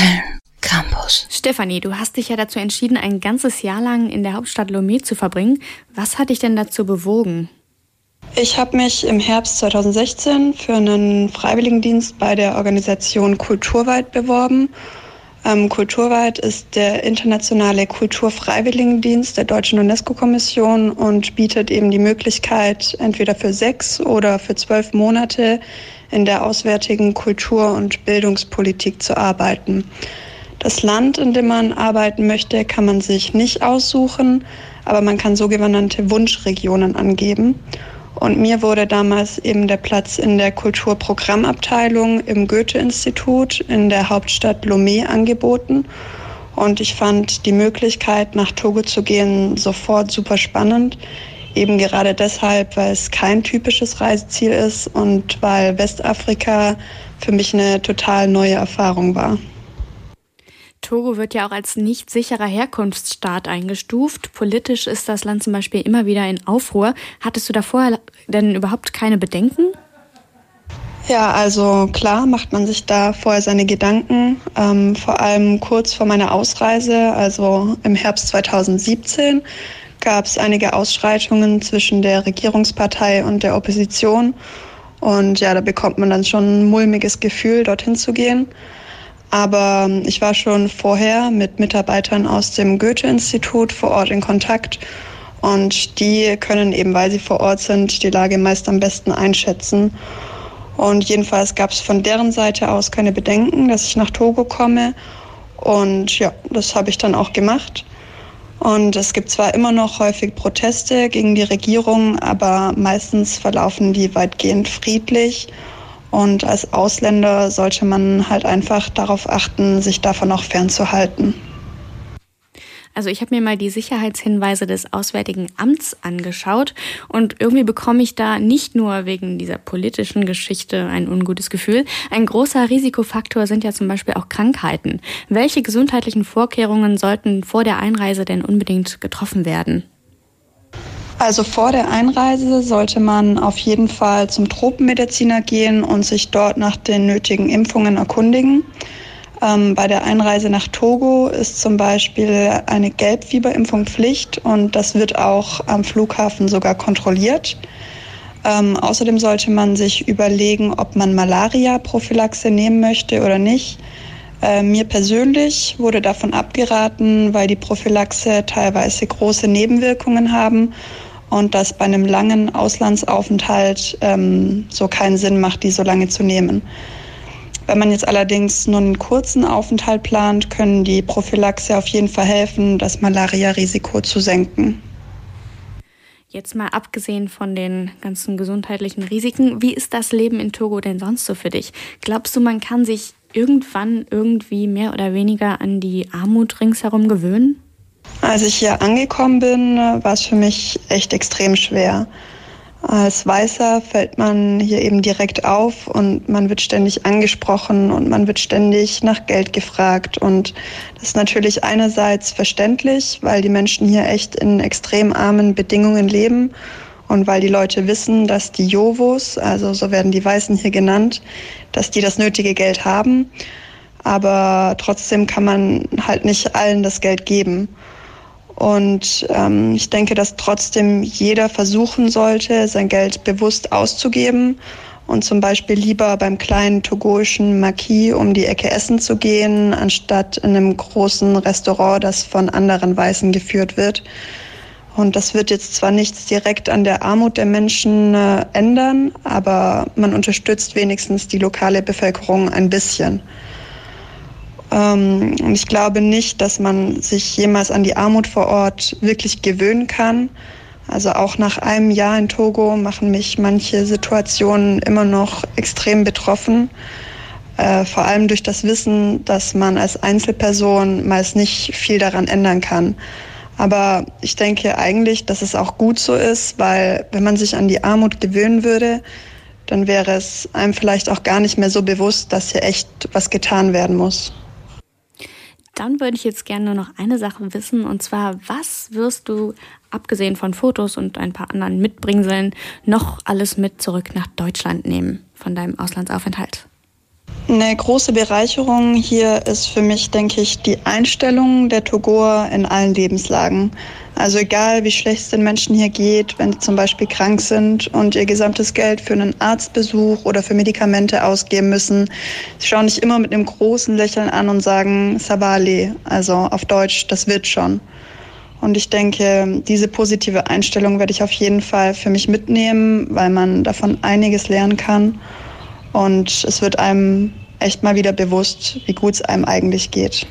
Film Campus. Stefanie, du hast dich ja dazu entschieden, ein ganzes Jahr lang in der Hauptstadt Lomé zu verbringen. Was hat dich denn dazu bewogen? Ich habe mich im Herbst 2016 für einen Freiwilligendienst bei der Organisation Kulturweit beworben. Ähm, Kulturweit ist der internationale Kulturfreiwilligendienst der Deutschen UNESCO-Kommission und bietet eben die Möglichkeit, entweder für sechs oder für zwölf Monate in der auswärtigen Kultur- und Bildungspolitik zu arbeiten. Das Land, in dem man arbeiten möchte, kann man sich nicht aussuchen, aber man kann sogenannte Wunschregionen angeben. Und mir wurde damals eben der Platz in der Kulturprogrammabteilung im Goethe-Institut in der Hauptstadt Lomé angeboten. Und ich fand die Möglichkeit, nach Togo zu gehen, sofort super spannend. Eben gerade deshalb, weil es kein typisches Reiseziel ist und weil Westafrika für mich eine total neue Erfahrung war. Togo wird ja auch als nicht sicherer Herkunftsstaat eingestuft. Politisch ist das Land zum Beispiel immer wieder in Aufruhr. Hattest du davor denn überhaupt keine Bedenken? Ja, also klar macht man sich da vorher seine Gedanken. Ähm, vor allem kurz vor meiner Ausreise, also im Herbst 2017, gab es einige Ausschreitungen zwischen der Regierungspartei und der Opposition. Und ja, da bekommt man dann schon ein mulmiges Gefühl, dorthin zu gehen. Aber ähm, ich war schon vorher mit Mitarbeitern aus dem Goethe-Institut vor Ort in Kontakt. Und die können eben, weil sie vor Ort sind, die Lage meist am besten einschätzen. Und jedenfalls gab es von deren Seite aus keine Bedenken, dass ich nach Togo komme. Und ja, das habe ich dann auch gemacht. Und es gibt zwar immer noch häufig Proteste gegen die Regierung, aber meistens verlaufen die weitgehend friedlich. Und als Ausländer sollte man halt einfach darauf achten, sich davon auch fernzuhalten. Also ich habe mir mal die Sicherheitshinweise des Auswärtigen Amts angeschaut und irgendwie bekomme ich da nicht nur wegen dieser politischen Geschichte ein ungutes Gefühl. Ein großer Risikofaktor sind ja zum Beispiel auch Krankheiten. Welche gesundheitlichen Vorkehrungen sollten vor der Einreise denn unbedingt getroffen werden? Also vor der Einreise sollte man auf jeden Fall zum Tropenmediziner gehen und sich dort nach den nötigen Impfungen erkundigen. Ähm, bei der Einreise nach Togo ist zum Beispiel eine Gelbfieberimpfung Pflicht und das wird auch am Flughafen sogar kontrolliert. Ähm, außerdem sollte man sich überlegen, ob man Malaria-Prophylaxe nehmen möchte oder nicht. Äh, mir persönlich wurde davon abgeraten, weil die Prophylaxe teilweise große Nebenwirkungen haben und das bei einem langen Auslandsaufenthalt ähm, so keinen Sinn macht, die so lange zu nehmen. Wenn man jetzt allerdings nur einen kurzen Aufenthalt plant, können die Prophylaxe auf jeden Fall helfen, das Malaria-Risiko zu senken. Jetzt mal abgesehen von den ganzen gesundheitlichen Risiken, wie ist das Leben in Togo denn sonst so für dich? Glaubst du, man kann sich irgendwann irgendwie mehr oder weniger an die Armut ringsherum gewöhnen? Als ich hier angekommen bin, war es für mich echt extrem schwer. Als Weißer fällt man hier eben direkt auf und man wird ständig angesprochen und man wird ständig nach Geld gefragt. Und das ist natürlich einerseits verständlich, weil die Menschen hier echt in extrem armen Bedingungen leben und weil die Leute wissen, dass die Jovos, also so werden die Weißen hier genannt, dass die das nötige Geld haben. Aber trotzdem kann man halt nicht allen das Geld geben. Und ähm, ich denke, dass trotzdem jeder versuchen sollte, sein Geld bewusst auszugeben und zum Beispiel lieber beim kleinen togoischen Marquis um die Ecke essen zu gehen, anstatt in einem großen Restaurant, das von anderen Weißen geführt wird. Und das wird jetzt zwar nichts direkt an der Armut der Menschen äh, ändern, aber man unterstützt wenigstens die lokale Bevölkerung ein bisschen. Ähm, und ich glaube nicht, dass man sich jemals an die Armut vor Ort wirklich gewöhnen kann. Also auch nach einem Jahr in Togo machen mich manche Situationen immer noch extrem betroffen. Äh, vor allem durch das Wissen, dass man als Einzelperson meist nicht viel daran ändern kann. Aber ich denke eigentlich, dass es auch gut so ist, weil wenn man sich an die Armut gewöhnen würde, dann wäre es einem vielleicht auch gar nicht mehr so bewusst, dass hier echt was getan werden muss. Dann würde ich jetzt gerne nur noch eine Sache wissen, und zwar, was wirst du, abgesehen von Fotos und ein paar anderen Mitbringseln, noch alles mit zurück nach Deutschland nehmen von deinem Auslandsaufenthalt? Eine große Bereicherung hier ist für mich, denke ich, die Einstellung der Togor in allen Lebenslagen. Also egal, wie schlecht es den Menschen hier geht, wenn sie zum Beispiel krank sind und ihr gesamtes Geld für einen Arztbesuch oder für Medikamente ausgeben müssen, sie schauen dich immer mit einem großen Lächeln an und sagen Sabali, also auf Deutsch, das wird schon. Und ich denke, diese positive Einstellung werde ich auf jeden Fall für mich mitnehmen, weil man davon einiges lernen kann. Und es wird einem echt mal wieder bewusst, wie gut es einem eigentlich geht.